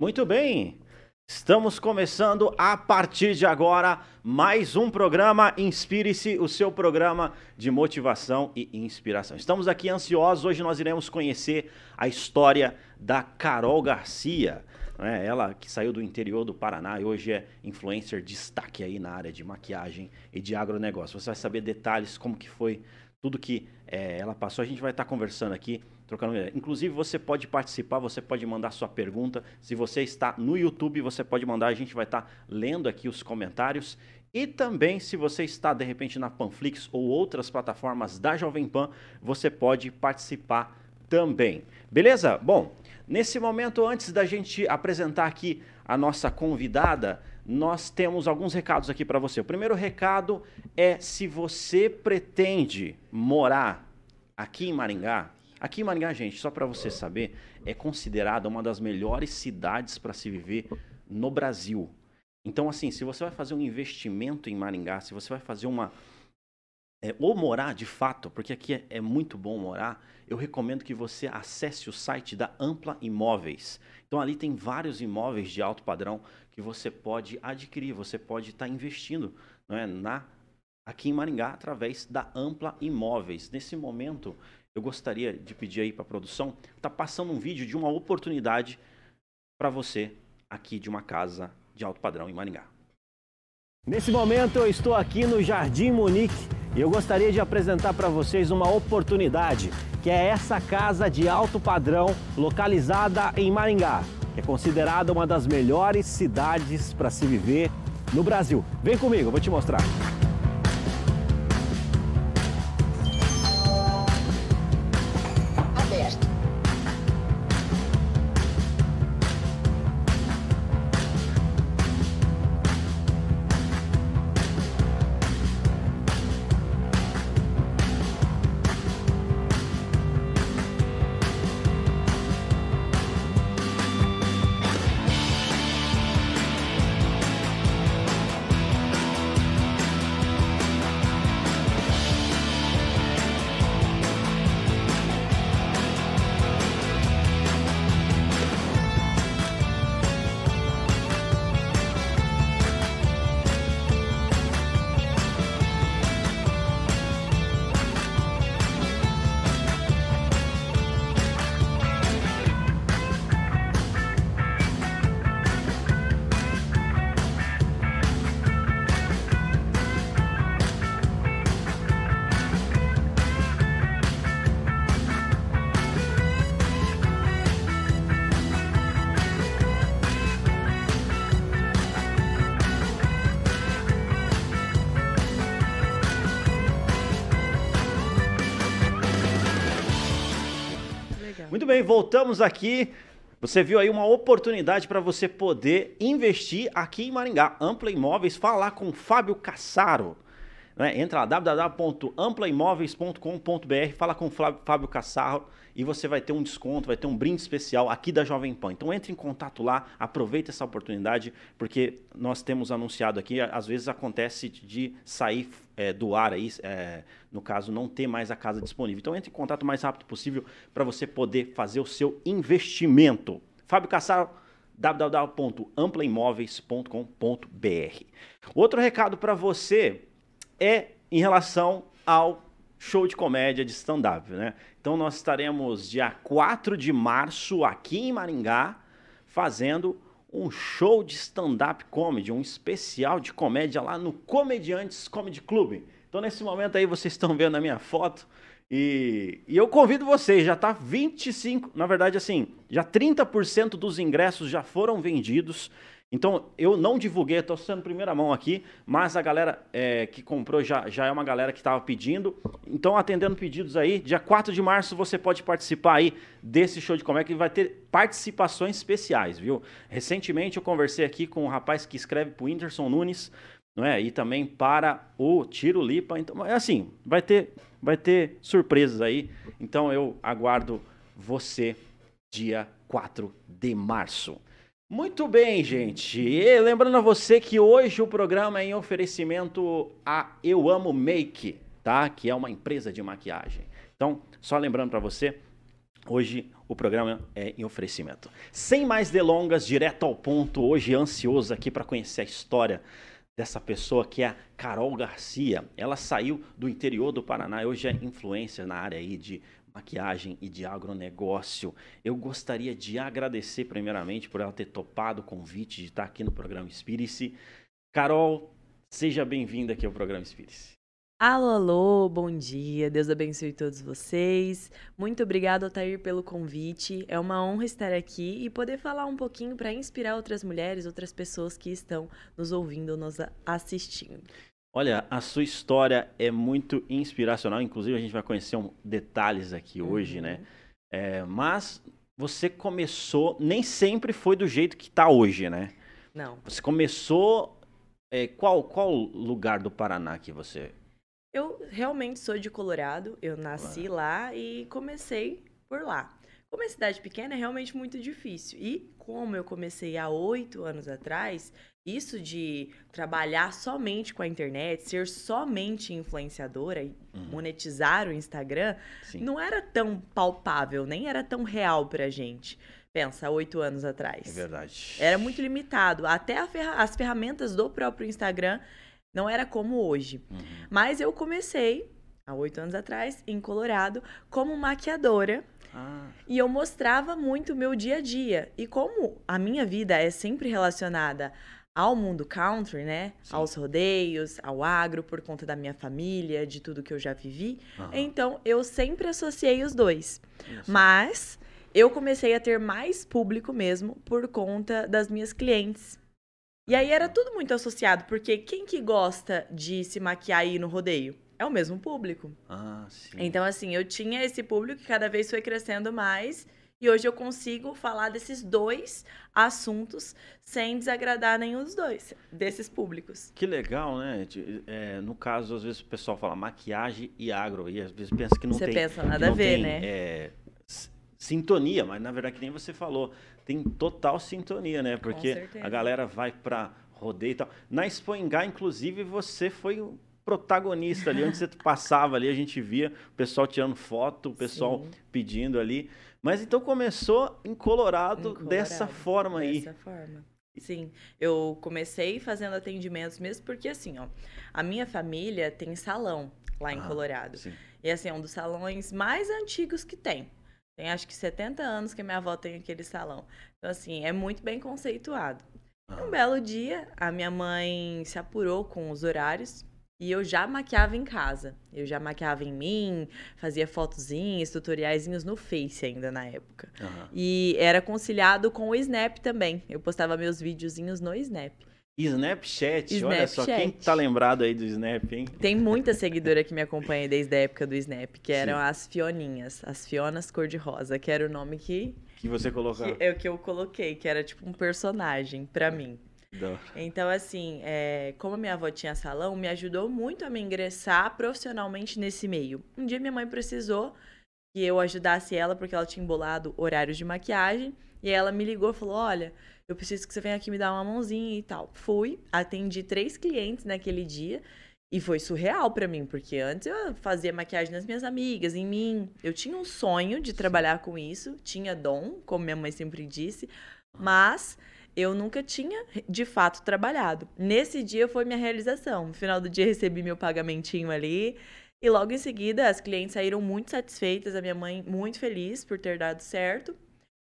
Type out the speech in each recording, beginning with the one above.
Muito bem. Estamos começando a partir de agora mais um programa Inspire-se, o seu programa de motivação e inspiração. Estamos aqui ansiosos. Hoje nós iremos conhecer a história da Carol Garcia. né? Ela que saiu do interior do Paraná e hoje é influencer destaque aí na área de maquiagem e de agronegócio. Você vai saber detalhes como que foi tudo que eh, ela passou. A gente vai estar conversando aqui trocando ideia. Inclusive, você pode participar, você pode mandar sua pergunta. Se você está no YouTube, você pode mandar, a gente vai estar lendo aqui os comentários. E também, se você está de repente na Panflix ou outras plataformas da Jovem Pan, você pode participar também. Beleza? Bom, nesse momento, antes da gente apresentar aqui a nossa convidada, nós temos alguns recados aqui para você. O primeiro recado é se você pretende morar aqui em Maringá, Aqui em Maringá, gente, só para você saber, é considerada uma das melhores cidades para se viver no Brasil. Então, assim, se você vai fazer um investimento em Maringá, se você vai fazer uma. é, ou morar de fato, porque aqui é, é muito bom morar, eu recomendo que você acesse o site da Ampla Imóveis. Então, ali tem vários imóveis de alto padrão que você pode adquirir, você pode estar investindo não é, na, aqui em Maringá através da Ampla Imóveis. Nesse momento, eu gostaria de pedir aí para a produção, tá passando um vídeo de uma oportunidade para você aqui de uma casa de alto padrão em Maringá. Nesse momento eu estou aqui no Jardim Munique e eu gostaria de apresentar para vocês uma oportunidade, que é essa casa de alto padrão localizada em Maringá, que é considerada uma das melhores cidades para se viver no Brasil. Vem comigo, eu vou te mostrar. Bem, voltamos aqui. Você viu aí uma oportunidade para você poder investir aqui em Maringá. Ampla Imóveis, falar com Fábio Cassaro. Né? Entra lá, www.amplaimóveis.com.br, fala com Fábio Cassaro e você vai ter um desconto, vai ter um brinde especial aqui da Jovem Pan. Então entre em contato lá, aproveita essa oportunidade, porque nós temos anunciado aqui, às vezes acontece de sair é, do ar aí, é, no caso, não ter mais a casa disponível. Então entre em contato o mais rápido possível para você poder fazer o seu investimento. Fábio Cassaro, www.amplaimóveis.com.br. Outro recado para você é em relação ao show de comédia de stand-up, né? Então nós estaremos dia 4 de março aqui em Maringá fazendo um show de stand-up comedy, um especial de comédia lá no Comediantes Comedy Club. Então nesse momento aí vocês estão vendo a minha foto e, e eu convido vocês, já tá 25, na verdade assim, já 30% dos ingressos já foram vendidos. Então, eu não divulguei, estou sendo primeira mão aqui, mas a galera é, que comprou já, já é uma galera que estava pedindo. Então, atendendo pedidos aí, dia 4 de março você pode participar aí desse show de comédia que vai ter participações especiais, viu? Recentemente eu conversei aqui com um rapaz que escreve para o Whindersson Nunes, não é? E também para o Tiro Lipa. Então, é assim, vai ter, vai ter surpresas aí. Então, eu aguardo você dia 4 de março. Muito bem, gente. E lembrando a você que hoje o programa é em oferecimento a Eu Amo Make, tá? Que é uma empresa de maquiagem. Então, só lembrando para você, Hoje o programa é em oferecimento. Sem mais delongas, direto ao ponto, hoje ansioso aqui para conhecer a história dessa pessoa que é a Carol Garcia. Ela saiu do interior do Paraná e hoje é influência na área aí de maquiagem e de agronegócio. Eu gostaria de agradecer primeiramente por ela ter topado o convite de estar aqui no programa Espírito. Carol, seja bem-vinda aqui ao programa Espírito. Alô, alô, bom dia, Deus abençoe todos vocês. Muito obrigado, Altair, pelo convite. É uma honra estar aqui e poder falar um pouquinho para inspirar outras mulheres, outras pessoas que estão nos ouvindo, nos assistindo. Olha, a sua história é muito inspiracional, inclusive a gente vai conhecer um, detalhes aqui uhum. hoje, né? É, mas você começou, nem sempre foi do jeito que está hoje, né? Não. Você começou. É, qual, qual lugar do Paraná que você eu realmente sou de Colorado, eu nasci lá e comecei por lá. Como é cidade pequena, é realmente muito difícil. E como eu comecei há oito anos atrás, isso de trabalhar somente com a internet, ser somente influenciadora e uhum. monetizar o Instagram, Sim. não era tão palpável, nem era tão real pra gente. Pensa, oito anos atrás. É verdade. Era muito limitado. Até ferra as ferramentas do próprio Instagram não era como hoje. Uhum. Mas eu comecei, há oito anos atrás, em Colorado, como maquiadora. Ah. E eu mostrava muito o meu dia a dia. E como a minha vida é sempre relacionada ao mundo country, né? Sim. Aos rodeios, ao agro, por conta da minha família, de tudo que eu já vivi. Uhum. Então, eu sempre associei os dois. Isso. Mas eu comecei a ter mais público mesmo por conta das minhas clientes. E aí era tudo muito associado, porque quem que gosta de se maquiar aí no rodeio? É o mesmo público. Ah, sim. Então, assim, eu tinha esse público que cada vez foi crescendo mais. E hoje eu consigo falar desses dois assuntos sem desagradar nenhum dos dois, desses públicos. Que legal, né? É, no caso, às vezes o pessoal fala maquiagem e agro, e às vezes pensa que não você tem. Você pensa nada a ver, tem, né? É, sintonia, mas na verdade, que nem você falou, tem total sintonia, né? Porque a galera vai para rodeio e tal. Na Expo Engá, inclusive, você foi o protagonista ali, onde você passava ali, a gente via o pessoal tirando foto, o pessoal Sim. pedindo ali. Mas então começou em Colorado, em Colorado dessa forma dessa aí. Dessa forma. Sim, eu comecei fazendo atendimentos mesmo porque assim, ó, a minha família tem salão lá em ah, Colorado. Sim. E assim, é um dos salões mais antigos que tem. Tem acho que 70 anos que minha avó tem aquele salão. Então, assim, é muito bem conceituado. Um ah. belo dia, a minha mãe se apurou com os horários e eu já maquiava em casa. Eu já maquiava em mim, fazia fotozinhos, tutoriaizinhos no Face ainda na época. Uhum. E era conciliado com o Snap também. Eu postava meus videozinhos no Snap. Snapchat, Snapchat, olha só, quem tá lembrado aí do Snap, hein? Tem muita seguidora que me acompanha desde a época do Snap, que eram Sim. as Fioninhas, as Fionas cor-de-rosa, que era o nome que... Que você colocou. Que, é o que eu coloquei, que era tipo um personagem para mim. Então, assim, é, como a minha avó tinha salão, me ajudou muito a me ingressar profissionalmente nesse meio. Um dia minha mãe precisou que eu ajudasse ela, porque ela tinha embolado horários de maquiagem, e ela me ligou e falou, olha eu preciso que você venha aqui me dar uma mãozinha e tal. Fui, atendi três clientes naquele dia e foi surreal para mim, porque antes eu fazia maquiagem nas minhas amigas, em mim. Eu tinha um sonho de trabalhar com isso, tinha dom, como minha mãe sempre disse, mas eu nunca tinha de fato trabalhado. Nesse dia foi minha realização. No final do dia recebi meu pagamentinho ali. E logo em seguida as clientes saíram muito satisfeitas, a minha mãe muito feliz por ter dado certo.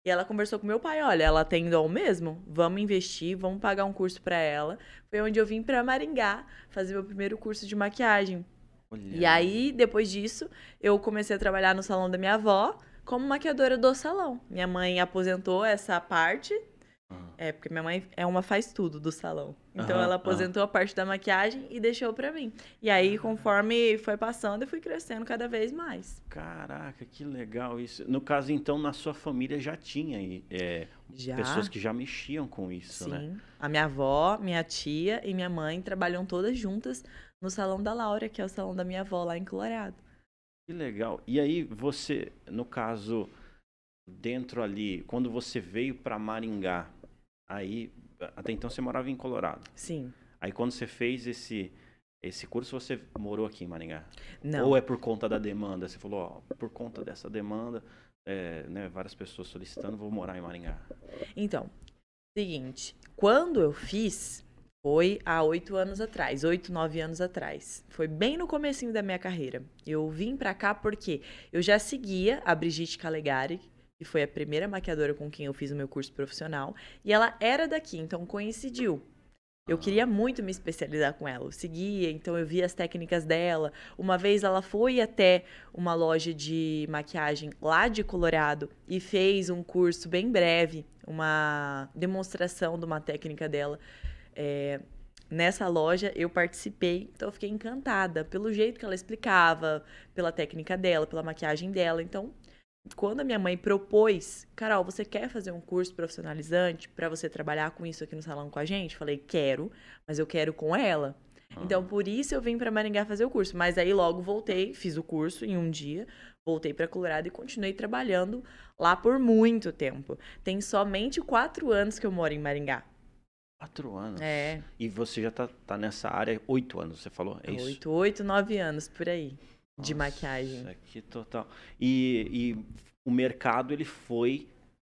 E ela conversou com meu pai, olha, ela tem dom mesmo, vamos investir, vamos pagar um curso para ela. Foi onde eu vim para Maringá fazer meu primeiro curso de maquiagem. Olha. E aí, depois disso, eu comecei a trabalhar no salão da minha avó como maquiadora do salão. Minha mãe aposentou essa parte é, porque minha mãe é uma faz tudo do salão. Então uhum, ela aposentou uhum. a parte da maquiagem e deixou para mim. E aí, conforme foi passando, eu fui crescendo cada vez mais. Caraca, que legal isso. No caso, então, na sua família já tinha é, já. pessoas que já mexiam com isso, Sim. né? Sim. A minha avó, minha tia e minha mãe trabalham todas juntas no salão da Laura, que é o salão da minha avó lá em Colorado. Que legal. E aí, você, no caso, dentro ali, quando você veio para Maringá, Aí, até então você morava em Colorado. Sim. Aí quando você fez esse esse curso, você morou aqui em Maringá? Não. Ou é por conta da demanda? Você falou, ó, por conta dessa demanda, é, né, várias pessoas solicitando, vou morar em Maringá. Então, seguinte, quando eu fiz, foi há oito anos atrás, oito, nove anos atrás. Foi bem no comecinho da minha carreira. Eu vim pra cá porque eu já seguia a Brigitte Calegari, que foi a primeira maquiadora com quem eu fiz o meu curso profissional, e ela era daqui, então coincidiu. Eu queria muito me especializar com ela. Eu seguia, então eu via as técnicas dela. Uma vez ela foi até uma loja de maquiagem lá de Colorado e fez um curso bem breve, uma demonstração de uma técnica dela. É, nessa loja eu participei, então eu fiquei encantada pelo jeito que ela explicava, pela técnica dela, pela maquiagem dela. Então quando a minha mãe propôs, Carol, você quer fazer um curso profissionalizante para você trabalhar com isso aqui no salão com a gente? Falei, quero, mas eu quero com ela. Ah. Então, por isso eu vim para Maringá fazer o curso. Mas aí logo voltei, fiz o curso em um dia, voltei para Colorado e continuei trabalhando lá por muito tempo. Tem somente quatro anos que eu moro em Maringá. Quatro anos? É. E você já tá, tá nessa área oito anos, você falou? É isso? Oito, oito, nove anos, por aí de Nossa, maquiagem. Que total. E, e o mercado ele foi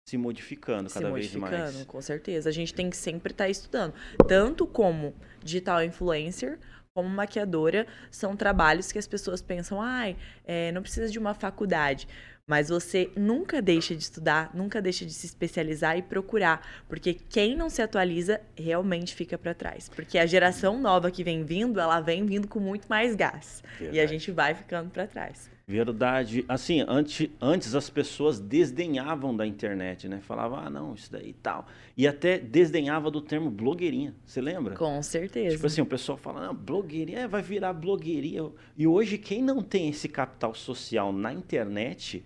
se modificando cada se modificando, vez mais. Com certeza. A gente tem que sempre estar tá estudando. Tanto como digital influencer, como maquiadora, são trabalhos que as pessoas pensam, ai, é, não precisa de uma faculdade. Mas você nunca deixa de estudar, nunca deixa de se especializar e procurar, porque quem não se atualiza realmente fica para trás. Porque a geração nova que vem vindo, ela vem vindo com muito mais gás. Verdade. E a gente vai ficando para trás. Verdade. Assim, antes, antes as pessoas desdenhavam da internet, né? Falavam, ah, não, isso daí e tal. E até desdenhava do termo blogueirinha. Você lembra? Com certeza. Tipo assim, o pessoal fala, não, blogueirinha é, vai virar blogueirinha. E hoje, quem não tem esse capital social na internet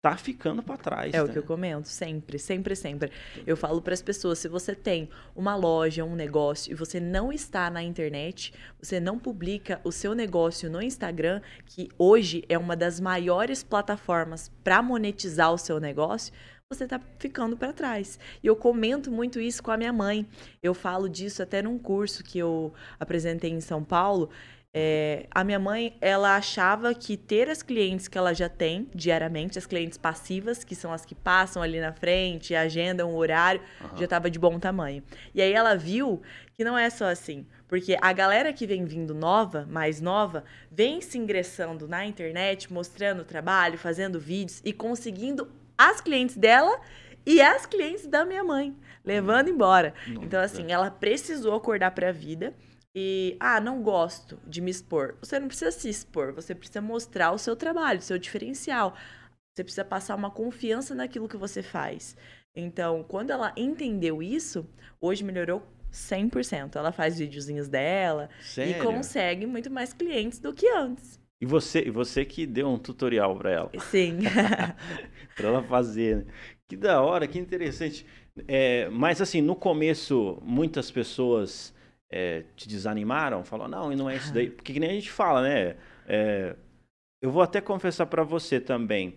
tá ficando para trás. É né? o que eu comento, sempre, sempre, sempre. Eu falo para as pessoas, se você tem uma loja, um negócio e você não está na internet, você não publica o seu negócio no Instagram, que hoje é uma das maiores plataformas para monetizar o seu negócio, você está ficando para trás. E eu comento muito isso com a minha mãe. Eu falo disso até num curso que eu apresentei em São Paulo. É, a minha mãe, ela achava que ter as clientes que ela já tem diariamente, as clientes passivas, que são as que passam ali na frente, agendam o horário, uhum. já estava de bom tamanho. E aí ela viu que não é só assim. Porque a galera que vem vindo nova, mais nova, vem se ingressando na internet, mostrando o trabalho, fazendo vídeos e conseguindo as clientes dela e as clientes da minha mãe, levando embora. Nossa. Então, assim, ela precisou acordar para a vida e, ah, não gosto de me expor. Você não precisa se expor, você precisa mostrar o seu trabalho, o seu diferencial. Você precisa passar uma confiança naquilo que você faz. Então, quando ela entendeu isso, hoje melhorou 100%. Ela faz videozinhos dela Sério? e consegue muito mais clientes do que antes. E você, e você que deu um tutorial para ela. Sim. para ela fazer. Né? Que da hora, que interessante. É, mas assim, no começo, muitas pessoas é, te desanimaram? Falou, não, e não é isso daí. Porque que nem a gente fala, né? É, eu vou até confessar para você também.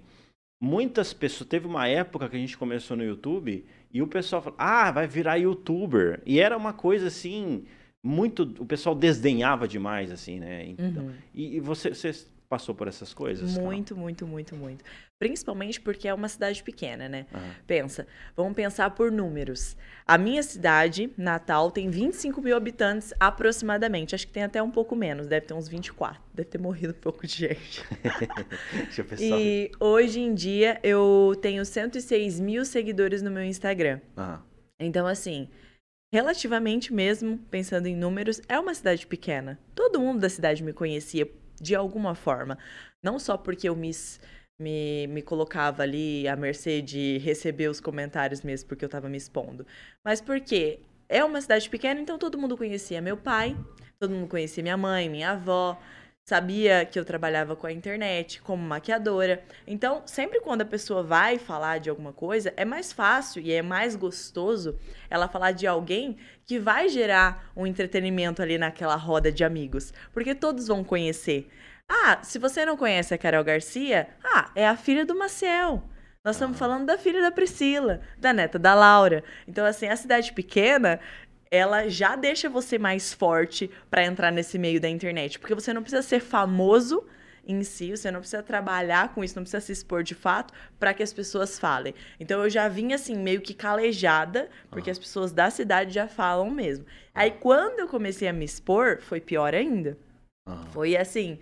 Muitas pessoas. Teve uma época que a gente começou no YouTube e o pessoal falou, ah, vai virar youtuber. E era uma coisa assim. Muito. O pessoal desdenhava demais, assim, né? Então, uhum. e, e você, você passou por essas coisas? Muito, muito, muito, muito. Principalmente porque é uma cidade pequena, né? Uhum. Pensa, vamos pensar por números. A minha cidade, Natal, tem 25 mil habitantes aproximadamente. Acho que tem até um pouco menos, deve ter uns 24. Deve ter morrido um pouco de gente. Deixa eu pensar. E hoje em dia eu tenho 106 mil seguidores no meu Instagram. Uhum. Então, assim, relativamente mesmo, pensando em números, é uma cidade pequena. Todo mundo da cidade me conhecia de alguma forma. Não só porque eu me, me, me colocava ali à mercê de receber os comentários mesmo, porque eu estava me expondo, mas porque é uma cidade pequena, então todo mundo conhecia meu pai, todo mundo conhecia minha mãe, minha avó, sabia que eu trabalhava com a internet como maquiadora. Então, sempre quando a pessoa vai falar de alguma coisa, é mais fácil e é mais gostoso ela falar de alguém que vai gerar um entretenimento ali naquela roda de amigos, porque todos vão conhecer. Ah, se você não conhece a Carol Garcia, ah, é a filha do Maciel. Nós estamos falando da filha da Priscila, da neta da Laura. Então, assim, a cidade pequena, ela já deixa você mais forte para entrar nesse meio da internet, porque você não precisa ser famoso em si, você não precisa trabalhar com isso, não precisa se expor de fato para que as pessoas falem. Então eu já vinha assim meio que calejada, porque as pessoas da cidade já falam mesmo. Aí quando eu comecei a me expor, foi pior ainda. Foi assim,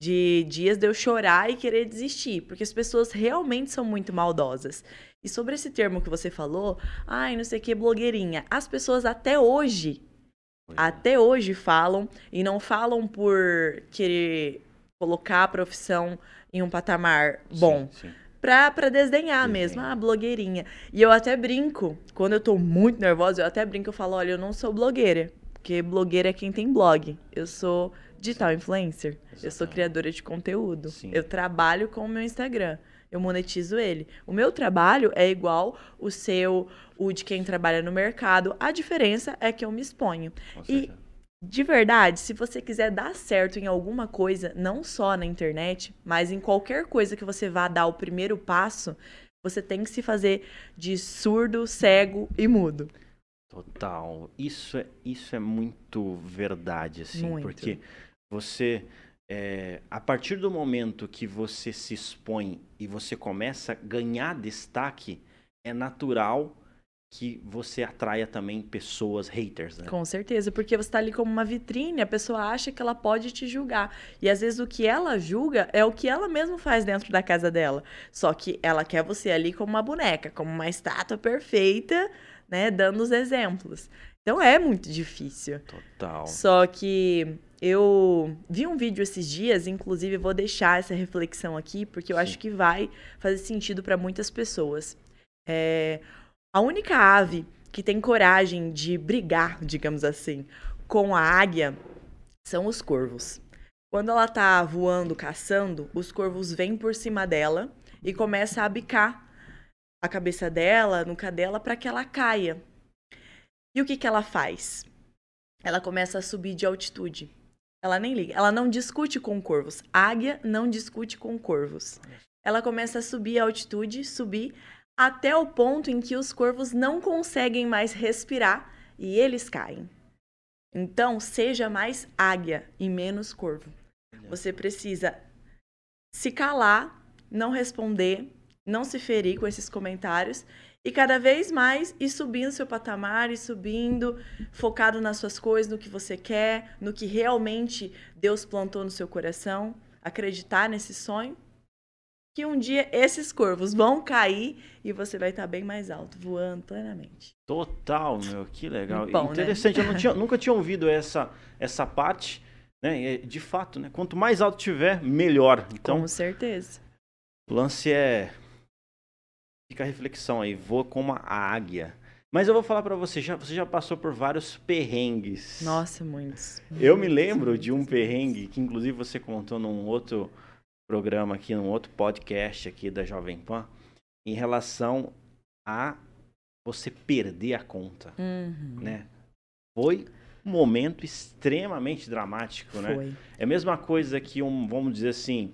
de dias de eu chorar e querer desistir, porque as pessoas realmente são muito maldosas. E sobre esse termo que você falou, ai, não sei o que, blogueirinha, as pessoas até hoje, é. até hoje falam, e não falam por querer colocar a profissão em um patamar bom. Sim, sim. Pra, pra desdenhar Desenho. mesmo, ah, blogueirinha. E eu até brinco, quando eu tô muito nervosa, eu até brinco, eu falo, olha, eu não sou blogueira, porque blogueira é quem tem blog. Eu sou digital influencer. Exatamente. Eu sou criadora de conteúdo. Sim. Eu trabalho com o meu Instagram. Eu monetizo ele. O meu trabalho é igual o seu, o de quem trabalha no mercado. A diferença é que eu me exponho. E de verdade, se você quiser dar certo em alguma coisa, não só na internet, mas em qualquer coisa que você vá dar o primeiro passo, você tem que se fazer de surdo, cego e mudo. Total. Isso é, isso é muito verdade, assim, muito. porque você, é, a partir do momento que você se expõe e você começa a ganhar destaque, é natural que você atraia também pessoas haters, né? Com certeza, porque você está ali como uma vitrine, a pessoa acha que ela pode te julgar. E às vezes o que ela julga é o que ela mesma faz dentro da casa dela. Só que ela quer você ali como uma boneca, como uma estátua perfeita, né, dando os exemplos. Então é muito difícil. Total. Só que eu vi um vídeo esses dias, inclusive vou deixar essa reflexão aqui, porque eu Sim. acho que vai fazer sentido para muitas pessoas. É, a única ave que tem coragem de brigar, digamos assim, com a águia são os corvos. Quando ela tá voando, caçando, os corvos vêm por cima dela e começa a bicar a cabeça dela, nuca dela, para que ela caia. E o que, que ela faz? Ela começa a subir de altitude. Ela nem liga. Ela não discute com corvos. Águia não discute com corvos. Ela começa a subir a altitude, subir até o ponto em que os corvos não conseguem mais respirar e eles caem. Então, seja mais águia e menos corvo. Você precisa se calar, não responder, não se ferir com esses comentários e cada vez mais ir subindo seu patamar, e subindo, focado nas suas coisas, no que você quer, no que realmente Deus plantou no seu coração, acreditar nesse sonho. Que um dia esses corvos vão cair e você vai estar bem mais alto, voando plenamente. Total, meu, que legal. Bom, né? Interessante, né? eu tinha, nunca tinha ouvido essa, essa parte, né? De fato, né? Quanto mais alto tiver, melhor. Então, Com certeza. O lance é Fica a reflexão aí, voa como a águia. Mas eu vou falar para você, já, você já passou por vários perrengues. Nossa, muitos. Eu me lembro de um perrengue que inclusive você contou num outro programa aqui, num outro podcast aqui da Jovem Pan, em relação a você perder a conta, uhum. né? Foi um momento extremamente dramático, né? Foi. É a mesma coisa que um, vamos dizer assim,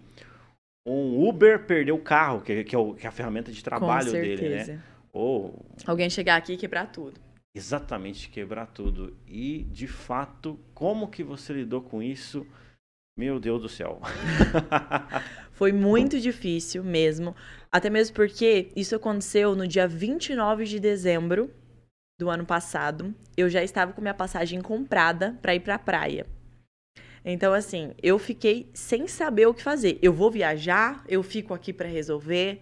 um Uber perdeu o carro, que, que, é, o, que é a ferramenta de trabalho dele, né? Ou alguém chegar aqui e quebrar tudo. Exatamente, quebrar tudo. E de fato, como que você lidou com isso? Meu Deus do céu. Foi muito difícil mesmo. Até mesmo porque isso aconteceu no dia 29 de dezembro do ano passado. Eu já estava com minha passagem comprada para ir para a praia. Então, assim, eu fiquei sem saber o que fazer. Eu vou viajar, eu fico aqui para resolver.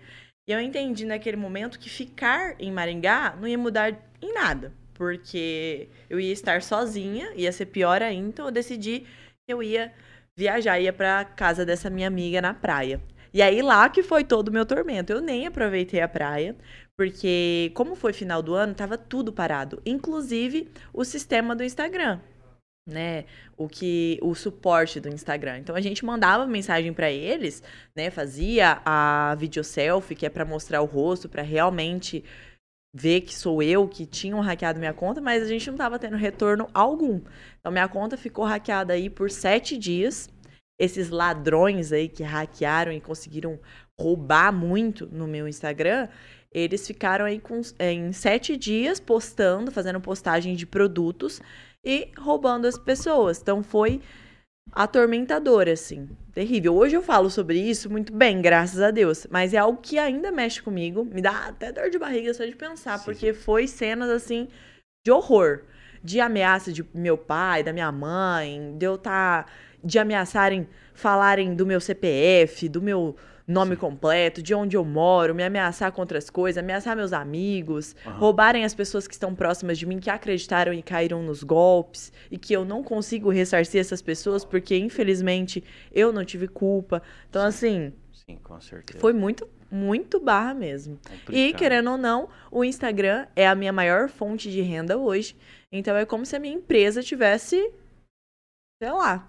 E eu entendi naquele momento que ficar em Maringá não ia mudar em nada, porque eu ia estar sozinha, ia ser pior ainda. Então, eu decidi que eu ia viajar, ia para casa dessa minha amiga na praia. E aí lá que foi todo o meu tormento. Eu nem aproveitei a praia, porque como foi final do ano, tava tudo parado, inclusive o sistema do Instagram né, o que o suporte do Instagram. Então a gente mandava mensagem para eles, né, fazia a video selfie, que é para mostrar o rosto, para realmente ver que sou eu que tinham hackeado minha conta, mas a gente não estava tendo retorno algum. Então minha conta ficou hackeada aí por sete dias. Esses ladrões aí que hackearam e conseguiram roubar muito no meu Instagram, eles ficaram aí com, em sete dias postando, fazendo postagem de produtos e roubando as pessoas. Então foi atormentador, assim. Terrível. Hoje eu falo sobre isso muito bem, graças a Deus. Mas é algo que ainda mexe comigo. Me dá até dor de barriga só de pensar, sim, porque foi cenas, assim, de horror. De ameaça de meu pai, da minha mãe, de eu estar. Tá, de ameaçarem, falarem do meu CPF, do meu nome Sim. completo, de onde eu moro, me ameaçar com outras coisas, ameaçar meus amigos, uhum. roubarem as pessoas que estão próximas de mim, que acreditaram e caíram nos golpes, e que eu não consigo ressarcir essas pessoas porque, infelizmente, eu não tive culpa. Então, assim. Sim, com certeza. Foi muito, muito barra mesmo. Complicado. E, querendo ou não, o Instagram é a minha maior fonte de renda hoje. Então, é como se a minha empresa tivesse, sei lá,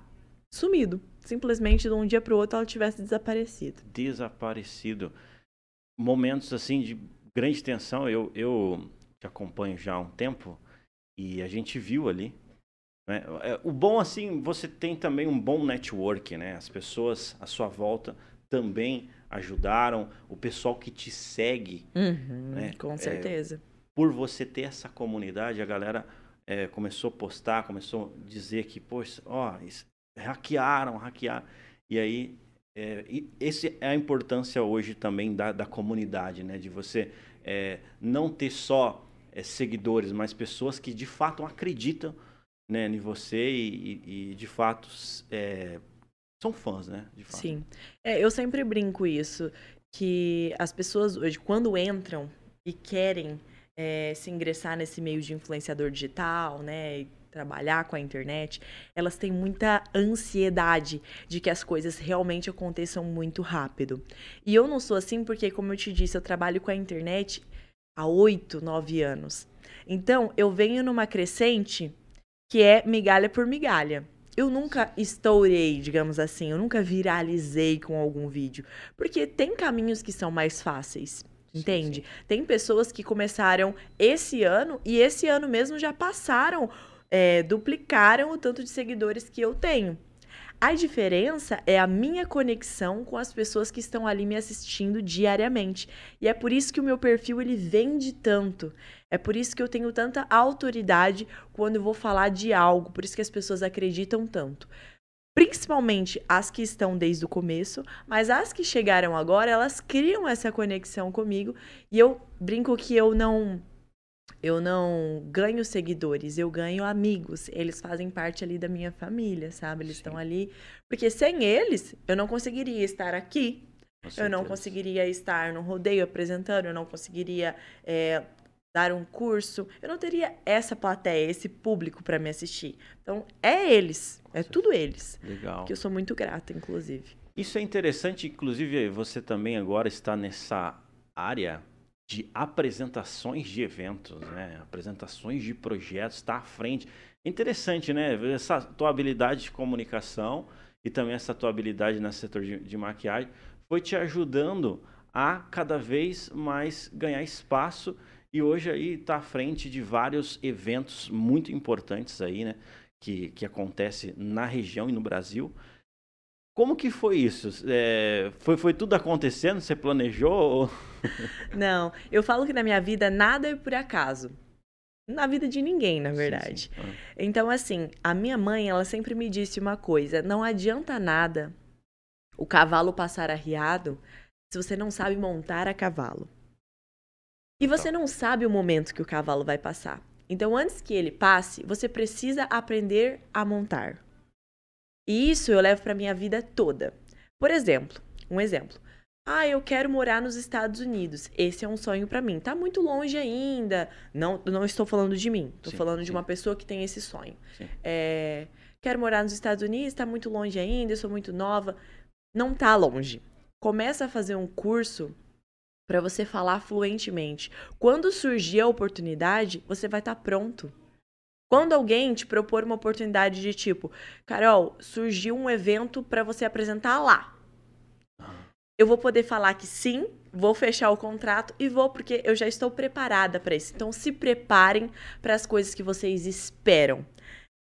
sumido simplesmente de um dia para o outro ela tivesse desaparecido. Desaparecido. Momentos assim de grande tensão, eu, eu te acompanho já há um tempo e a gente viu ali. Né? É, o bom assim, você tem também um bom network, né? As pessoas à sua volta também ajudaram, o pessoal que te segue. Uhum, né? Com é, certeza. É, por você ter essa comunidade, a galera é, começou a postar, começou a dizer que, poxa, ó, hackearam, hackearam. E aí, é, e essa é a importância hoje também da, da comunidade, né? De você é, não ter só é, seguidores, mas pessoas que de fato acreditam né, em você e, e, e de fato é, são fãs, né? Sim. É, eu sempre brinco isso, que as pessoas hoje, quando entram e querem é, se ingressar nesse meio de influenciador digital, né? Trabalhar com a internet, elas têm muita ansiedade de que as coisas realmente aconteçam muito rápido. E eu não sou assim porque, como eu te disse, eu trabalho com a internet há oito, nove anos. Então, eu venho numa crescente que é migalha por migalha. Eu nunca estourei, digamos assim, eu nunca viralizei com algum vídeo, porque tem caminhos que são mais fáceis. Entende? Sim, sim. Tem pessoas que começaram esse ano e esse ano mesmo já passaram é, duplicaram o tanto de seguidores que eu tenho. A diferença é a minha conexão com as pessoas que estão ali me assistindo diariamente. E é por isso que o meu perfil ele vende tanto. É por isso que eu tenho tanta autoridade quando eu vou falar de algo, por isso que as pessoas acreditam tanto. Principalmente as que estão desde o começo, mas as que chegaram agora, elas criam essa conexão comigo e eu brinco que eu não eu não ganho seguidores, eu ganho amigos. Eles fazem parte ali da minha família, sabe? Eles Sim. estão ali. Porque sem eles, eu não conseguiria estar aqui. Eu não conseguiria estar no rodeio apresentando, eu não conseguiria é, dar um curso. Eu não teria essa plateia, esse público para me assistir. Então, é eles. É tudo eles. Legal. Que eu sou muito grata, inclusive. Isso é interessante, inclusive você também agora está nessa área de apresentações de eventos, né? apresentações de projetos, está à frente. Interessante, né? Essa tua habilidade de comunicação e também essa tua habilidade no setor de, de maquiagem foi te ajudando a cada vez mais ganhar espaço e hoje aí está à frente de vários eventos muito importantes aí, né? Que, que acontece na região e no Brasil. Como que foi isso? É, foi, foi tudo acontecendo? Você planejou? Não, eu falo que na minha vida nada é por acaso. Na vida de ninguém, na verdade. Sim, sim. Ah. Então, assim, a minha mãe, ela sempre me disse uma coisa: não adianta nada o cavalo passar arriado se você não sabe montar a cavalo. E você não sabe o momento que o cavalo vai passar. Então, antes que ele passe, você precisa aprender a montar. E isso eu levo para minha vida toda. Por exemplo, um exemplo. Ah, eu quero morar nos Estados Unidos. Esse é um sonho para mim. Tá muito longe ainda. Não, não estou falando de mim. Estou falando sim. de uma pessoa que tem esse sonho. É, quero morar nos Estados Unidos. Está muito longe ainda. Eu sou muito nova. Não tá longe. Começa a fazer um curso para você falar fluentemente. Quando surgir a oportunidade, você vai estar tá pronto. Quando alguém te propor uma oportunidade de tipo, Carol, surgiu um evento para você apresentar lá. Eu vou poder falar que sim, vou fechar o contrato e vou porque eu já estou preparada para isso. Então se preparem para as coisas que vocês esperam.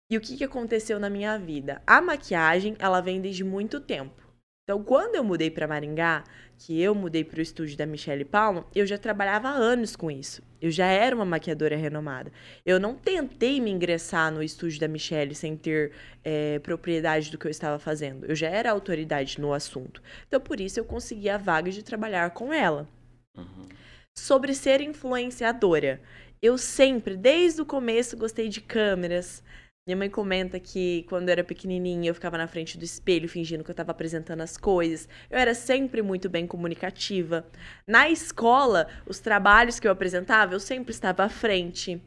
E o que, que aconteceu na minha vida? A maquiagem, ela vem desde muito tempo. Então, quando eu mudei para Maringá, que eu mudei para o estúdio da Michelle Palma, eu já trabalhava há anos com isso. Eu já era uma maquiadora renomada. Eu não tentei me ingressar no estúdio da Michelle sem ter é, propriedade do que eu estava fazendo. Eu já era autoridade no assunto. Então, por isso, eu consegui a vaga de trabalhar com ela. Uhum. Sobre ser influenciadora. Eu sempre, desde o começo, gostei de câmeras, minha mãe comenta que quando eu era pequenininha eu ficava na frente do espelho fingindo que eu estava apresentando as coisas. Eu era sempre muito bem comunicativa. Na escola, os trabalhos que eu apresentava, eu sempre estava à frente.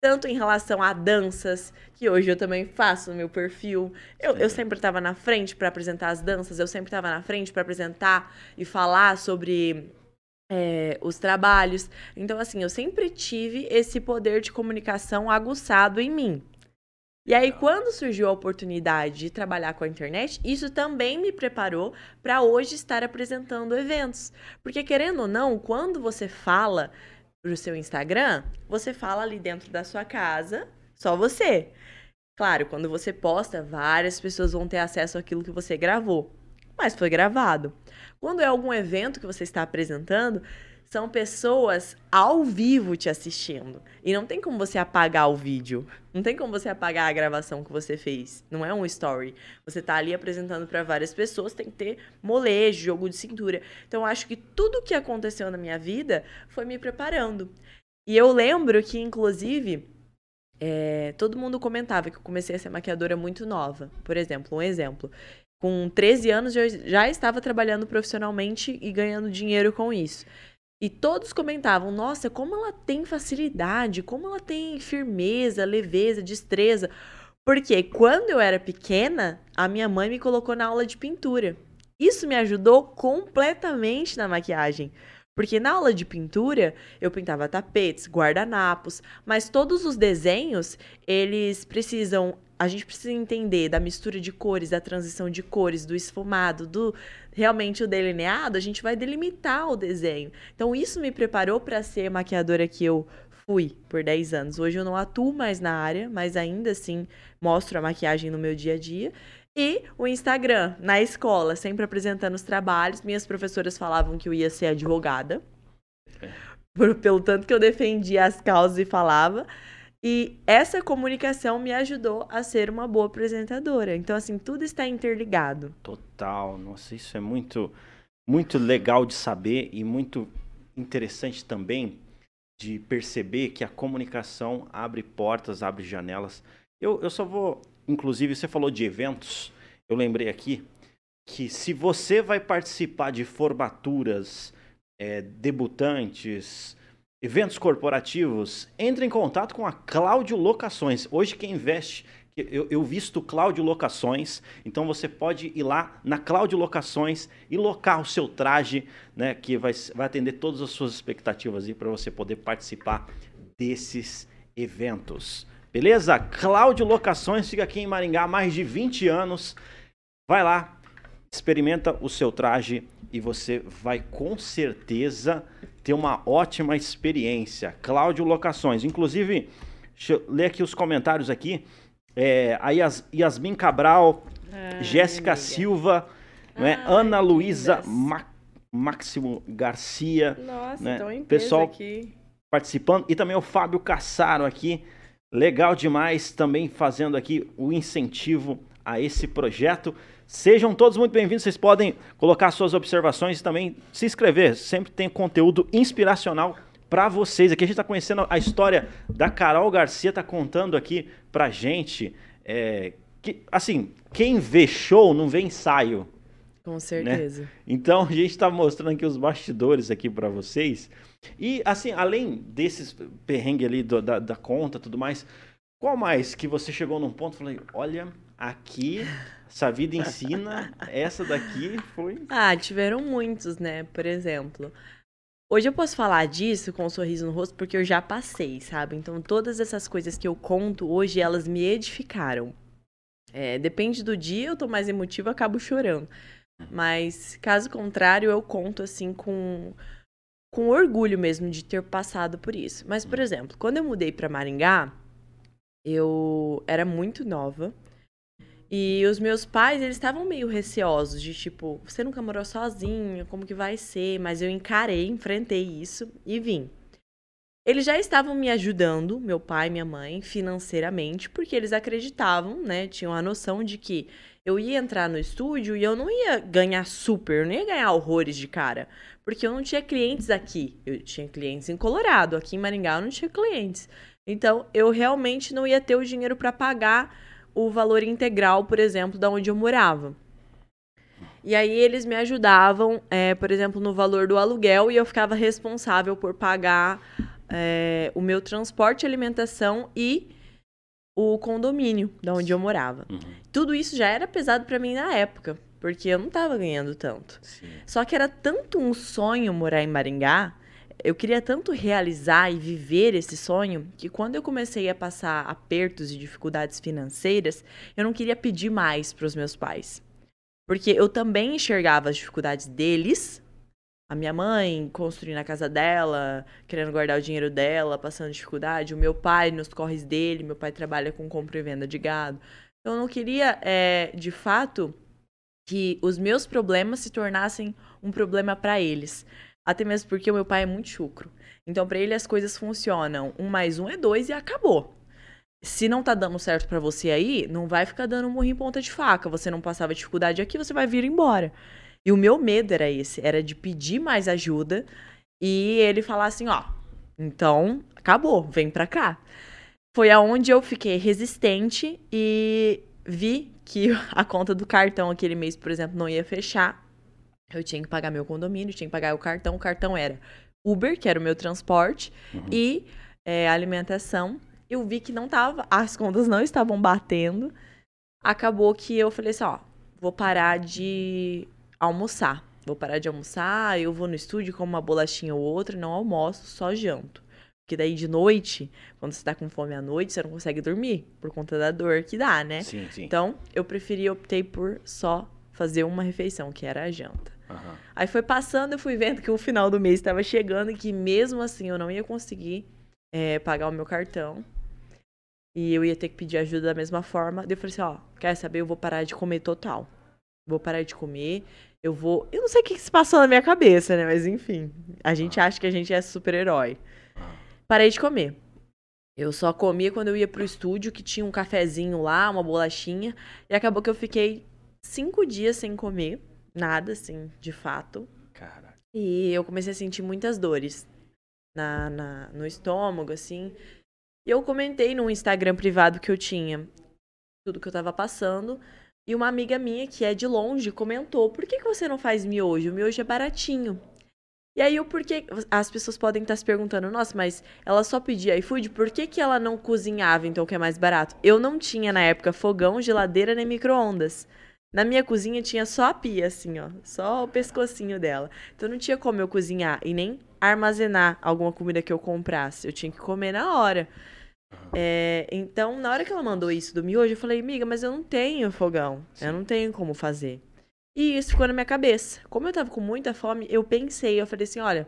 Tanto em relação a danças, que hoje eu também faço no meu perfil. Eu, eu sempre estava na frente para apresentar as danças, eu sempre estava na frente para apresentar e falar sobre é, os trabalhos. Então, assim, eu sempre tive esse poder de comunicação aguçado em mim. E aí, quando surgiu a oportunidade de trabalhar com a internet, isso também me preparou para hoje estar apresentando eventos. Porque, querendo ou não, quando você fala para o seu Instagram, você fala ali dentro da sua casa, só você. Claro, quando você posta, várias pessoas vão ter acesso àquilo que você gravou, mas foi gravado. Quando é algum evento que você está apresentando, são pessoas ao vivo te assistindo. E não tem como você apagar o vídeo. Não tem como você apagar a gravação que você fez. Não é um story. Você tá ali apresentando para várias pessoas, tem que ter molejo, jogo de cintura. Então eu acho que tudo que aconteceu na minha vida foi me preparando. E eu lembro que, inclusive, é, todo mundo comentava que eu comecei a ser maquiadora muito nova. Por exemplo, um exemplo. Com 13 anos eu já estava trabalhando profissionalmente e ganhando dinheiro com isso. E todos comentavam: nossa, como ela tem facilidade, como ela tem firmeza, leveza, destreza. Porque quando eu era pequena, a minha mãe me colocou na aula de pintura. Isso me ajudou completamente na maquiagem. Porque na aula de pintura, eu pintava tapetes, guardanapos, mas todos os desenhos, eles precisam a gente precisa entender da mistura de cores, da transição de cores, do esfumado, do realmente o delineado, a gente vai delimitar o desenho. Então isso me preparou para ser maquiadora que eu fui por 10 anos. Hoje eu não atuo mais na área, mas ainda assim mostro a maquiagem no meu dia a dia. E o Instagram, na escola, sempre apresentando os trabalhos. Minhas professoras falavam que eu ia ser advogada. É. Por, pelo tanto que eu defendia as causas e falava. E essa comunicação me ajudou a ser uma boa apresentadora. Então, assim, tudo está interligado. Total. Nossa, isso é muito, muito legal de saber e muito interessante também de perceber que a comunicação abre portas, abre janelas. Eu, eu só vou, inclusive, você falou de eventos. Eu lembrei aqui que se você vai participar de formaturas, é, debutantes, eventos corporativos, entre em contato com a Cláudio Locações. Hoje quem investe, eu, eu visto Cláudio Locações, então você pode ir lá na Cláudio Locações e locar o seu traje, né, que vai, vai atender todas as suas expectativas aí para você poder participar desses eventos. Beleza? Cláudio Locações fica aqui em Maringá há mais de 20 anos. Vai lá, experimenta o seu traje e você vai com certeza ter uma ótima experiência. Cláudio Locações. Inclusive, deixa eu ler aqui os comentários aqui. É, a Yas, Yasmin Cabral, Jéssica Silva, né? Ana Luísa Máximo Garcia. Nossa, né? então Pessoal aqui. participando. E também o Fábio Cassaro aqui. Legal demais também fazendo aqui o incentivo a esse projeto. Sejam todos muito bem-vindos. Vocês podem colocar suas observações e também se inscrever. Sempre tem conteúdo inspiracional para vocês. Aqui a gente está conhecendo a história da Carol Garcia, está contando aqui para gente. É, que, assim, quem vê show não vê ensaio. Com né? certeza. Né? Então a gente está mostrando aqui os bastidores aqui para vocês. E assim, além desses perrengue ali do, da, da conta, tudo mais, qual mais que você chegou num ponto e falou, olha, aqui essa vida ensina, essa daqui foi. Ah, tiveram muitos, né? Por exemplo. Hoje eu posso falar disso com um sorriso no rosto porque eu já passei, sabe? Então todas essas coisas que eu conto hoje, elas me edificaram. É, depende do dia, eu tô mais emotiva, acabo chorando. Mas caso contrário, eu conto assim com com orgulho mesmo de ter passado por isso. Mas por exemplo, quando eu mudei para Maringá, eu era muito nova. E os meus pais, eles estavam meio receosos de tipo, você nunca morou sozinho, como que vai ser? Mas eu encarei, enfrentei isso e vim. Eles já estavam me ajudando, meu pai e minha mãe, financeiramente, porque eles acreditavam, né? Tinham a noção de que eu ia entrar no estúdio e eu não ia ganhar super, eu não ia ganhar horrores de cara. Porque eu não tinha clientes aqui. Eu tinha clientes em Colorado. Aqui em Maringá eu não tinha clientes. Então, eu realmente não ia ter o dinheiro para pagar o valor integral, por exemplo, da onde eu morava. E aí eles me ajudavam, é, por exemplo, no valor do aluguel e eu ficava responsável por pagar é, o meu transporte, alimentação e o condomínio da onde eu morava. Uhum. Tudo isso já era pesado para mim na época, porque eu não estava ganhando tanto. Sim. Só que era tanto um sonho morar em Maringá, eu queria tanto realizar e viver esse sonho que quando eu comecei a passar apertos e dificuldades financeiras, eu não queria pedir mais para os meus pais. Porque eu também enxergava as dificuldades deles a minha mãe construindo a casa dela, querendo guardar o dinheiro dela, passando dificuldade, o meu pai nos corres dele, meu pai trabalha com compra e venda de gado. Então eu não queria, é, de fato, que os meus problemas se tornassem um problema para eles. Até mesmo porque o meu pai é muito chucro. Então, para ele, as coisas funcionam. Um mais um é dois e acabou. Se não tá dando certo para você aí, não vai ficar dando murro em ponta de faca. Você não passava dificuldade aqui, você vai vir embora. E o meu medo era esse, era de pedir mais ajuda e ele falar assim, ó, então acabou, vem pra cá. Foi aonde eu fiquei resistente e vi que a conta do cartão aquele mês, por exemplo, não ia fechar. Eu tinha que pagar meu condomínio, tinha que pagar o cartão. O cartão era Uber, que era o meu transporte, uhum. e é, alimentação. Eu vi que não tava, as contas não estavam batendo. Acabou que eu falei assim, ó, vou parar de almoçar. Vou parar de almoçar, eu vou no estúdio como uma bolachinha ou outra, não almoço, só janto. Porque daí de noite, quando você tá com fome à noite, você não consegue dormir, por conta da dor que dá, né? Sim, sim. Então, eu preferi, optei por só fazer uma refeição, que era a janta. Uhum. Aí foi passando, eu fui vendo que o final do mês estava chegando e que mesmo assim eu não ia conseguir é, pagar o meu cartão. E eu ia ter que pedir ajuda da mesma forma. Daí eu falei assim, ó, quer saber? Eu vou parar de comer total. Vou parar de comer eu vou. Eu não sei o que, se passou na minha cabeça, né? Mas enfim. A gente acha que a gente é super-herói. Parei de comer. Eu só comia quando eu ia pro estúdio, que tinha um cafezinho lá, uma bolachinha. E acabou que eu fiquei cinco dias sem comer. Nada, assim, de fato. Cara. E eu comecei a sentir muitas dores na, na, no estômago, assim. E eu comentei no Instagram privado que eu tinha tudo que eu tava passando. E uma amiga minha, que é de longe, comentou: por que, que você não faz miojo? O miojo é baratinho. E aí, o porquê. As pessoas podem estar se perguntando: nossa, mas ela só pedia iFood, por que, que ela não cozinhava, então, que é mais barato? Eu não tinha na época fogão, geladeira nem micro-ondas. Na minha cozinha tinha só a pia, assim, ó. Só o pescocinho dela. Então não tinha como eu cozinhar e nem armazenar alguma comida que eu comprasse. Eu tinha que comer na hora. É, então, na hora que ela mandou isso do miojo, eu falei, amiga, mas eu não tenho fogão. Sim. Eu não tenho como fazer. E isso ficou na minha cabeça. Como eu tava com muita fome, eu pensei, eu falei assim, olha,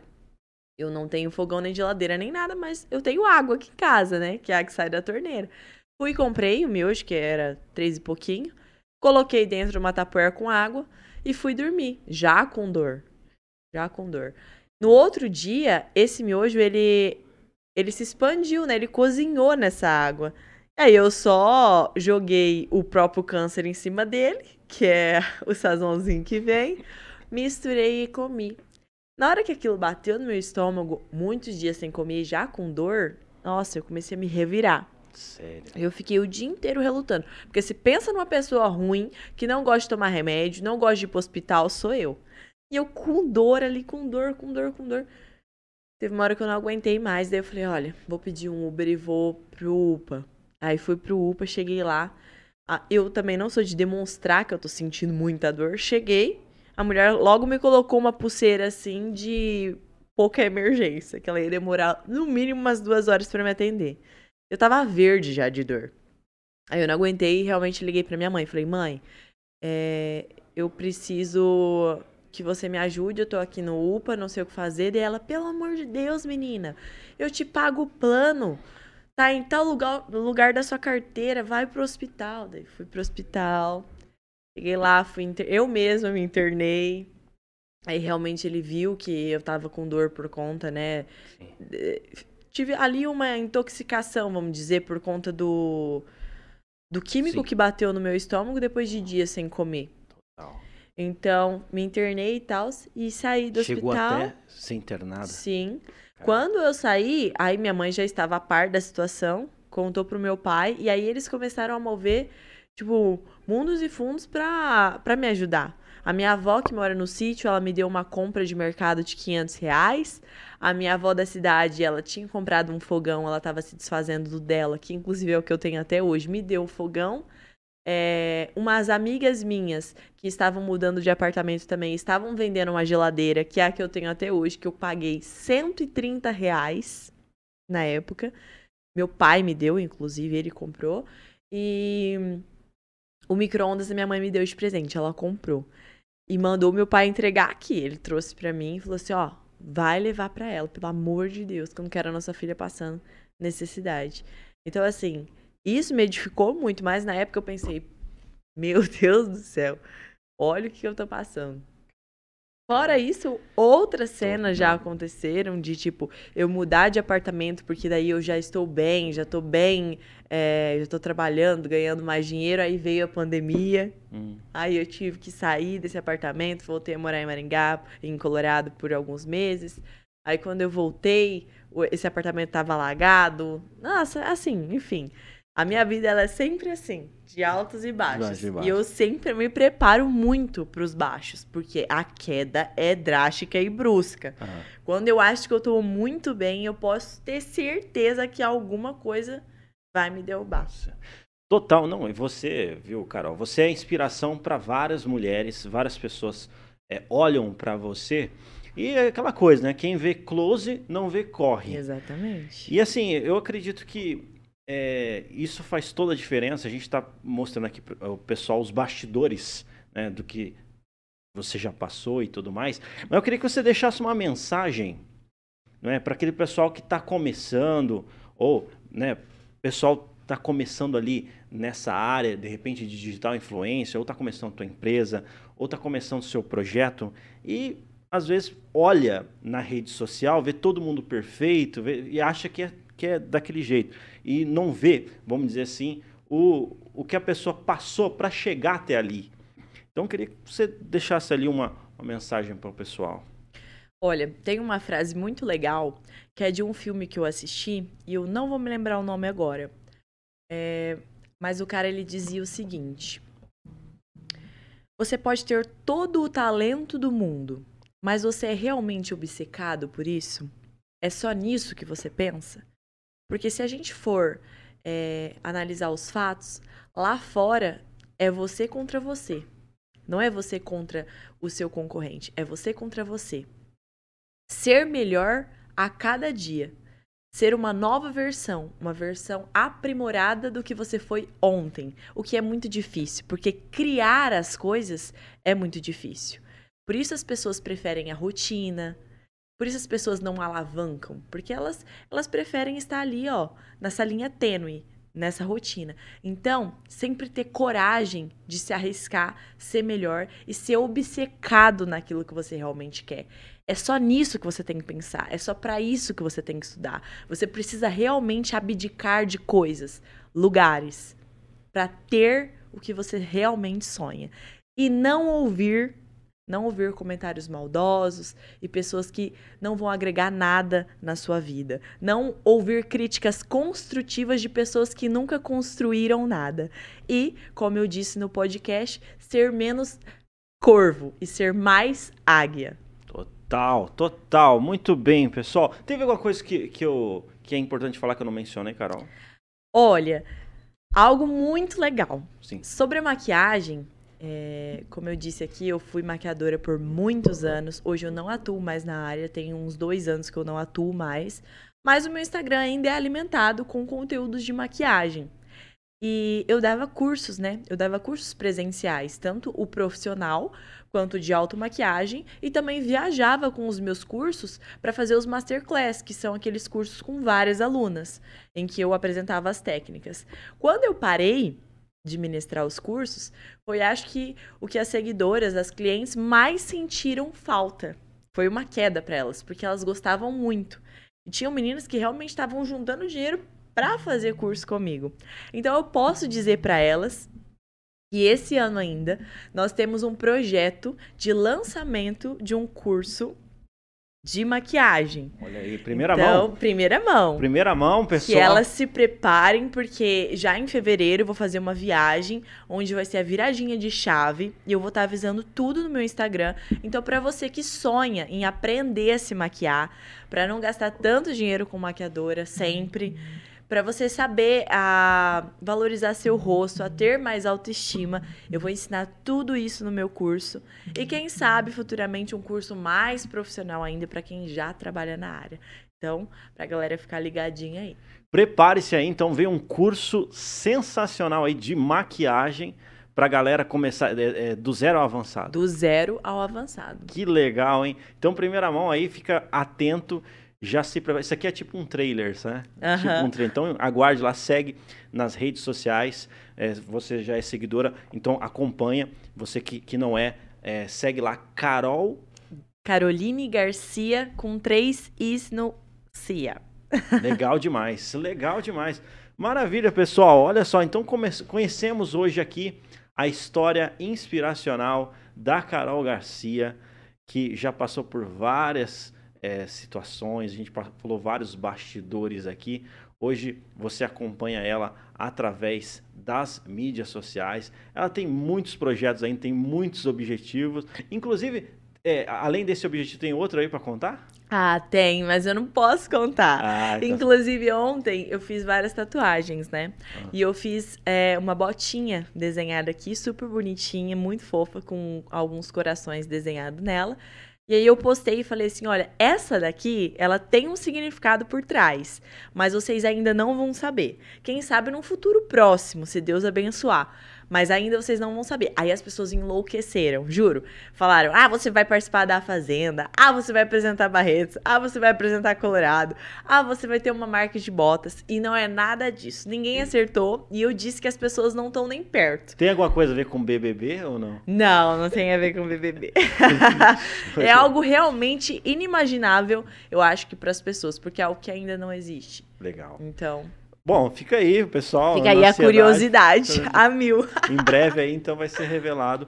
eu não tenho fogão nem geladeira nem nada, mas eu tenho água aqui em casa, né? Que é a que sai da torneira. Fui e comprei o miojo, que era três e pouquinho. Coloquei dentro de uma tapoeira com água e fui dormir, já com dor. Já com dor. No outro dia, esse miojo, ele ele se expandiu, né? Ele cozinhou nessa água. Aí eu só joguei o próprio câncer em cima dele, que é o sazãozinho que vem, misturei e comi. Na hora que aquilo bateu no meu estômago, muitos dias sem comer, já com dor, nossa, eu comecei a me revirar. Sério? Eu fiquei o dia inteiro relutando. Porque se pensa numa pessoa ruim, que não gosta de tomar remédio, não gosta de ir pro hospital, sou eu. E eu com dor ali, com dor, com dor, com dor. Teve uma hora que eu não aguentei mais, daí eu falei, olha, vou pedir um Uber e vou pro UPA. Aí fui pro UPA, cheguei lá. Eu também não sou de demonstrar que eu tô sentindo muita dor. Cheguei, a mulher logo me colocou uma pulseira assim de pouca emergência, que ela ia demorar no mínimo umas duas horas para me atender. Eu tava verde já de dor. Aí eu não aguentei e realmente liguei pra minha mãe. Falei, mãe, é, eu preciso que você me ajude, eu tô aqui no UPA, não sei o que fazer. E ela, pelo amor de Deus, menina, eu te pago o plano. tá em tal lugar, lugar da sua carteira, vai pro hospital. Daí fui pro hospital. Cheguei lá, fui inter... eu mesma me internei. Aí realmente ele viu que eu tava com dor por conta, né? Sim. Tive ali uma intoxicação, vamos dizer, por conta do do químico Sim. que bateu no meu estômago depois de dias sem comer. Total. Então, me internei e tal, e saí do Chegou hospital. Chegou até ser internada? Sim. Quando eu saí, aí minha mãe já estava a par da situação, contou pro meu pai, e aí eles começaram a mover, tipo, mundos e fundos pra, pra me ajudar. A minha avó, que mora no sítio, ela me deu uma compra de mercado de 500 reais. A minha avó da cidade, ela tinha comprado um fogão, ela estava se desfazendo do dela, que inclusive é o que eu tenho até hoje, me deu um fogão. É, umas amigas minhas que estavam mudando de apartamento também estavam vendendo uma geladeira, que é a que eu tenho até hoje, que eu paguei 130 reais na época. Meu pai me deu, inclusive, ele comprou. E o micro-ondas minha mãe me deu de presente, ela comprou. E mandou meu pai entregar aqui. Ele trouxe para mim e falou assim: ó, vai levar para ela, pelo amor de Deus, que eu não quero a nossa filha passando necessidade. Então, assim, isso me edificou muito, mas na época eu pensei, meu Deus do céu, olha o que eu tô passando. Fora isso, outras cenas já aconteceram de tipo eu mudar de apartamento porque daí eu já estou bem, já estou bem, é, já estou trabalhando, ganhando mais dinheiro. Aí veio a pandemia, hum. aí eu tive que sair desse apartamento, voltei a morar em Maringá, em Colorado por alguns meses. Aí quando eu voltei, esse apartamento estava alagado. Nossa, assim, enfim. A minha vida ela é sempre assim, de altos e baixos. e, baixo. e eu sempre me preparo muito para os baixos, porque a queda é drástica e brusca. Uhum. Quando eu acho que eu estou muito bem, eu posso ter certeza que alguma coisa vai me derrubar. Total, não. E você, viu, Carol? Você é inspiração para várias mulheres, várias pessoas é, olham para você. E é aquela coisa, né? Quem vê close não vê corre. Exatamente. E assim, eu acredito que é, isso faz toda a diferença. A gente está mostrando aqui para o pessoal os bastidores né, do que você já passou e tudo mais. Mas eu queria que você deixasse uma mensagem né, para aquele pessoal que está começando, ou né, pessoal está começando ali nessa área, de repente, de digital influência, ou está começando a tua empresa, ou está começando o seu projeto, e às vezes olha na rede social, vê todo mundo perfeito vê, e acha que é que é daquele jeito. E não vê, vamos dizer assim, o, o que a pessoa passou para chegar até ali. Então, eu queria que você deixasse ali uma, uma mensagem para o pessoal. Olha, tem uma frase muito legal que é de um filme que eu assisti e eu não vou me lembrar o nome agora. É, mas o cara ele dizia o seguinte: Você pode ter todo o talento do mundo, mas você é realmente obcecado por isso? É só nisso que você pensa? Porque se a gente for é, analisar os fatos, lá fora é você contra você. Não é você contra o seu concorrente, é você contra você. Ser melhor a cada dia. Ser uma nova versão, uma versão aprimorada do que você foi ontem. O que é muito difícil, porque criar as coisas é muito difícil. Por isso as pessoas preferem a rotina, por isso as pessoas não alavancam, porque elas, elas preferem estar ali, ó, nessa linha tênue, nessa rotina. Então, sempre ter coragem de se arriscar, ser melhor e ser obcecado naquilo que você realmente quer. É só nisso que você tem que pensar, é só para isso que você tem que estudar. Você precisa realmente abdicar de coisas, lugares, para ter o que você realmente sonha. E não ouvir não ouvir comentários maldosos e pessoas que não vão agregar nada na sua vida. Não ouvir críticas construtivas de pessoas que nunca construíram nada. E, como eu disse no podcast, ser menos corvo e ser mais águia. Total, total. Muito bem, pessoal. Teve alguma coisa que, que, eu, que é importante falar que eu não mencionei, Carol? Olha, algo muito legal. Sim. Sobre a maquiagem, é, como eu disse aqui, eu fui maquiadora por muitos anos. Hoje eu não atuo mais na área, tem uns dois anos que eu não atuo mais. Mas o meu Instagram ainda é alimentado com conteúdos de maquiagem. E eu dava cursos, né? Eu dava cursos presenciais, tanto o profissional quanto de automaquiagem, e também viajava com os meus cursos para fazer os masterclass, que são aqueles cursos com várias alunas, em que eu apresentava as técnicas. Quando eu parei de ministrar os cursos, foi acho que o que as seguidoras, as clientes mais sentiram falta. Foi uma queda para elas, porque elas gostavam muito. E tinham meninas que realmente estavam juntando dinheiro para fazer curso comigo. Então eu posso dizer para elas que esse ano ainda nós temos um projeto de lançamento de um curso de maquiagem. Olha aí, primeira então, mão. Então, primeira mão. Primeira mão, pessoal. Que elas se preparem, porque já em fevereiro eu vou fazer uma viagem onde vai ser a viradinha de chave e eu vou estar avisando tudo no meu Instagram. Então, para você que sonha em aprender a se maquiar, para não gastar tanto dinheiro com maquiadora sempre para você saber a valorizar seu rosto, a ter mais autoestima. Eu vou ensinar tudo isso no meu curso e quem sabe futuramente um curso mais profissional ainda para quem já trabalha na área. Então, para a galera ficar ligadinha aí. Prepare-se aí, então vem um curso sensacional aí de maquiagem para a galera começar é, é, do zero ao avançado. Do zero ao avançado. Que legal, hein? Então, primeira mão aí, fica atento já se prepara. Isso aqui é tipo um trailer, né? Uhum. Tipo um trailer. Então aguarde lá, segue nas redes sociais. É, você já é seguidora, então acompanha. Você que, que não é, é, segue lá, Carol. Caroline Garcia com três is no Cia. Legal demais, legal demais. Maravilha, pessoal. Olha só, então conhecemos hoje aqui a história inspiracional da Carol Garcia, que já passou por várias é, situações, a gente falou vários bastidores aqui. Hoje você acompanha ela através das mídias sociais. Ela tem muitos projetos ainda, tem muitos objetivos. Inclusive, é, além desse objetivo, tem outro aí para contar? Ah, tem, mas eu não posso contar. Ah, então... Inclusive, ontem eu fiz várias tatuagens, né? Ah. E eu fiz é, uma botinha desenhada aqui, super bonitinha, muito fofa, com alguns corações desenhados nela. E aí eu postei e falei assim, olha, essa daqui, ela tem um significado por trás, mas vocês ainda não vão saber. Quem sabe num futuro próximo, se Deus abençoar mas ainda vocês não vão saber. Aí as pessoas enlouqueceram, juro. Falaram: ah, você vai participar da Fazenda, ah, você vai apresentar Barretos, ah, você vai apresentar Colorado, ah, você vai ter uma marca de botas. E não é nada disso. Ninguém acertou e eu disse que as pessoas não estão nem perto. Tem alguma coisa a ver com BBB ou não? Não, não tem a ver com BBB. é algo realmente inimaginável, eu acho que para as pessoas, porque é algo que ainda não existe. Legal. Então. Bom, fica aí, pessoal. Fica aí a curiosidade, a mil. Em breve aí, então, vai ser revelado.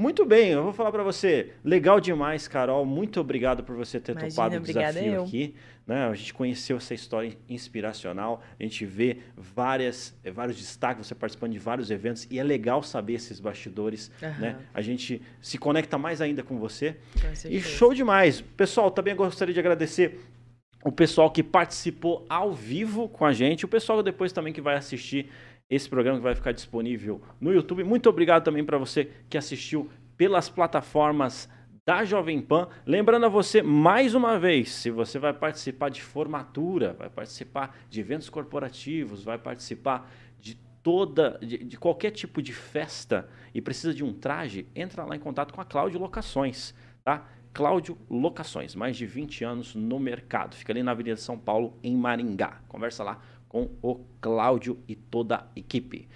Muito bem, eu vou falar para você. Legal demais, Carol. Muito obrigado por você ter Imagina, topado o desafio eu. aqui. Né? A gente conheceu essa história inspiracional. A gente vê várias, vários destaques, você participando de vários eventos. E é legal saber esses bastidores. Uhum. Né? A gente se conecta mais ainda com você. Com e show demais. Pessoal, também gostaria de agradecer o pessoal que participou ao vivo com a gente, o pessoal depois também que vai assistir esse programa que vai ficar disponível no YouTube. Muito obrigado também para você que assistiu pelas plataformas da Jovem Pan. Lembrando a você, mais uma vez, se você vai participar de formatura, vai participar de eventos corporativos, vai participar de toda, de, de qualquer tipo de festa e precisa de um traje, entra lá em contato com a Cláudio Locações, tá? Cláudio Locações, mais de 20 anos no mercado. Fica ali na Avenida São Paulo, em Maringá. Conversa lá com o Cláudio e toda a equipe.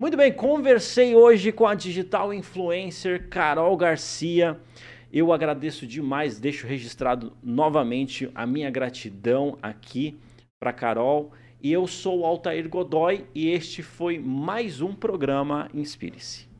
Muito bem, conversei hoje com a digital influencer Carol Garcia. Eu agradeço demais, deixo registrado novamente a minha gratidão aqui para Carol. E eu sou o Altair Godoy e este foi mais um programa Inspire-se.